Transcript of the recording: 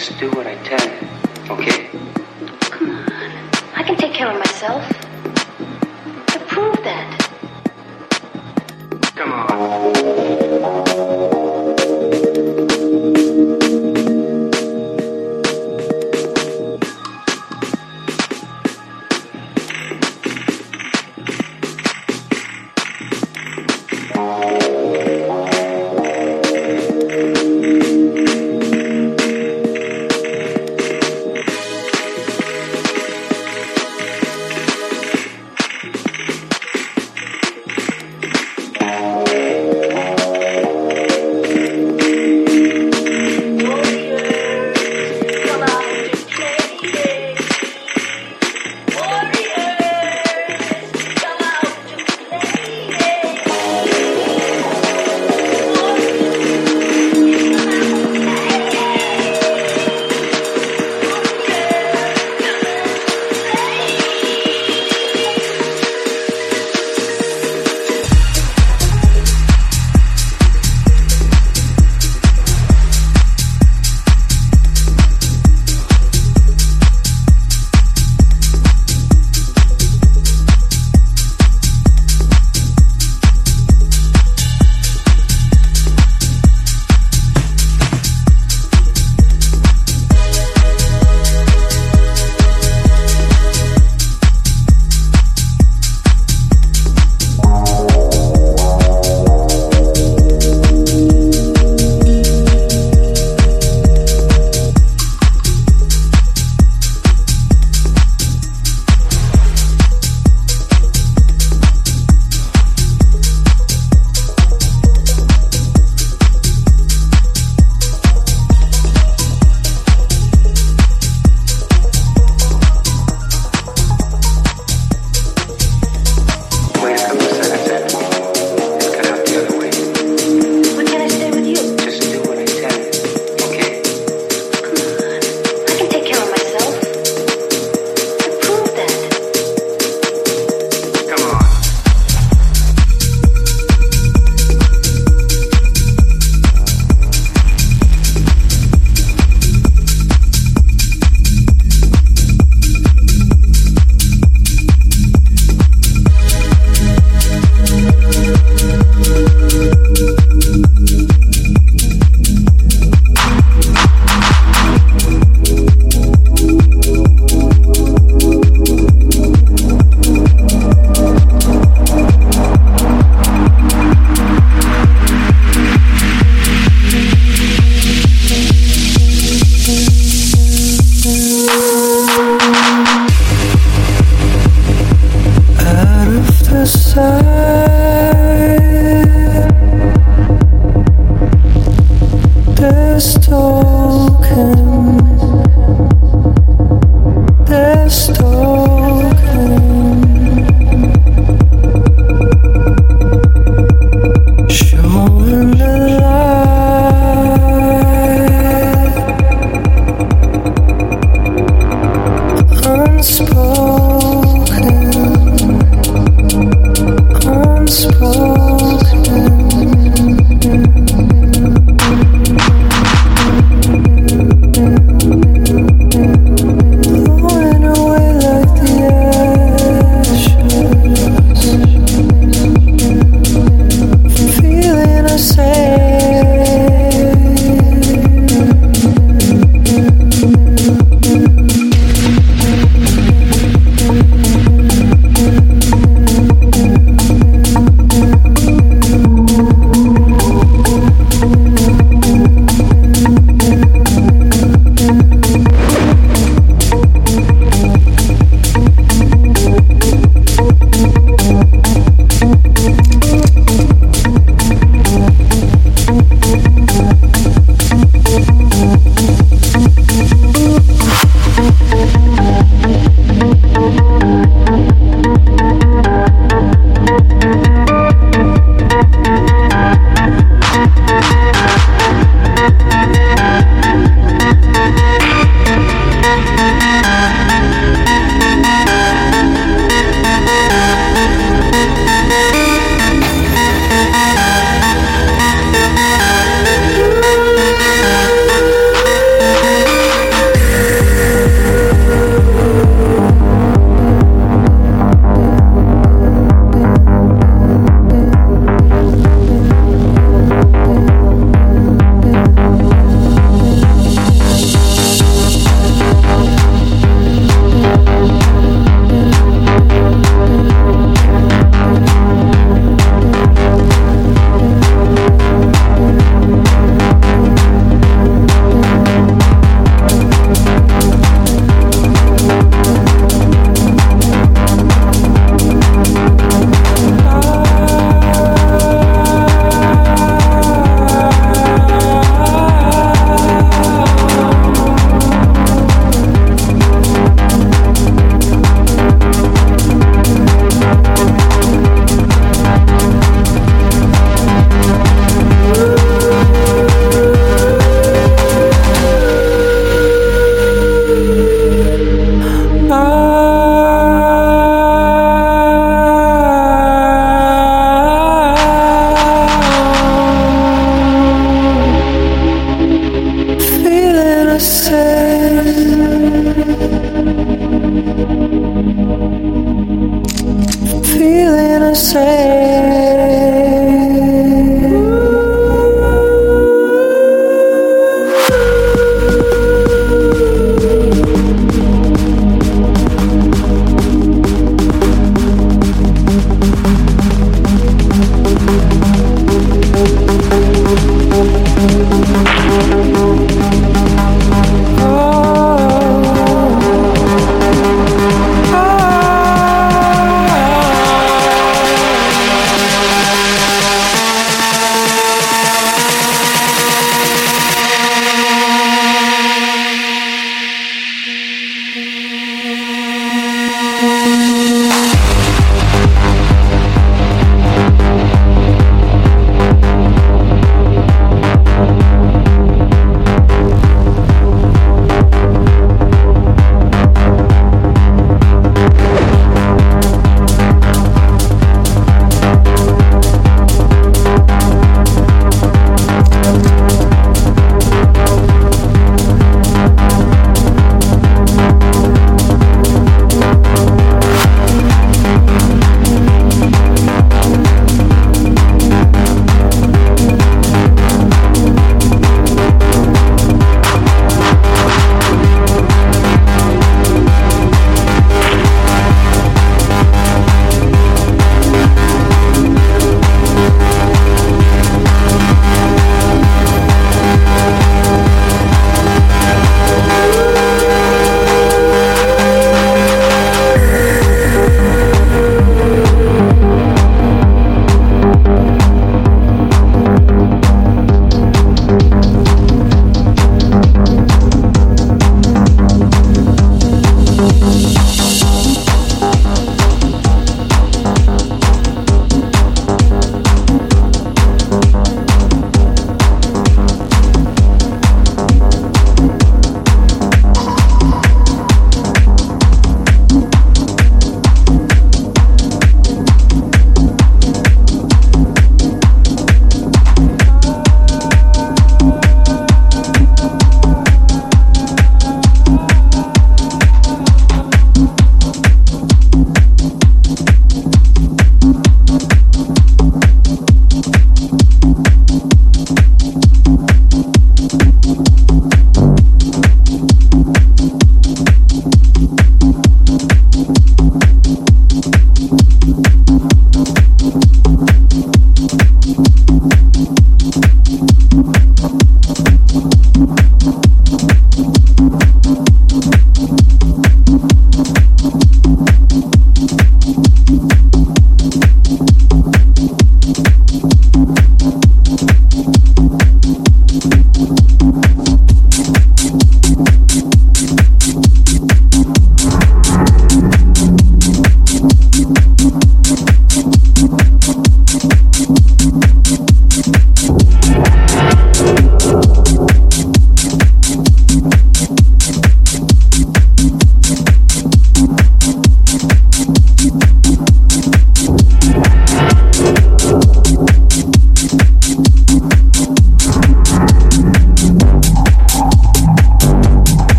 Just do what I tell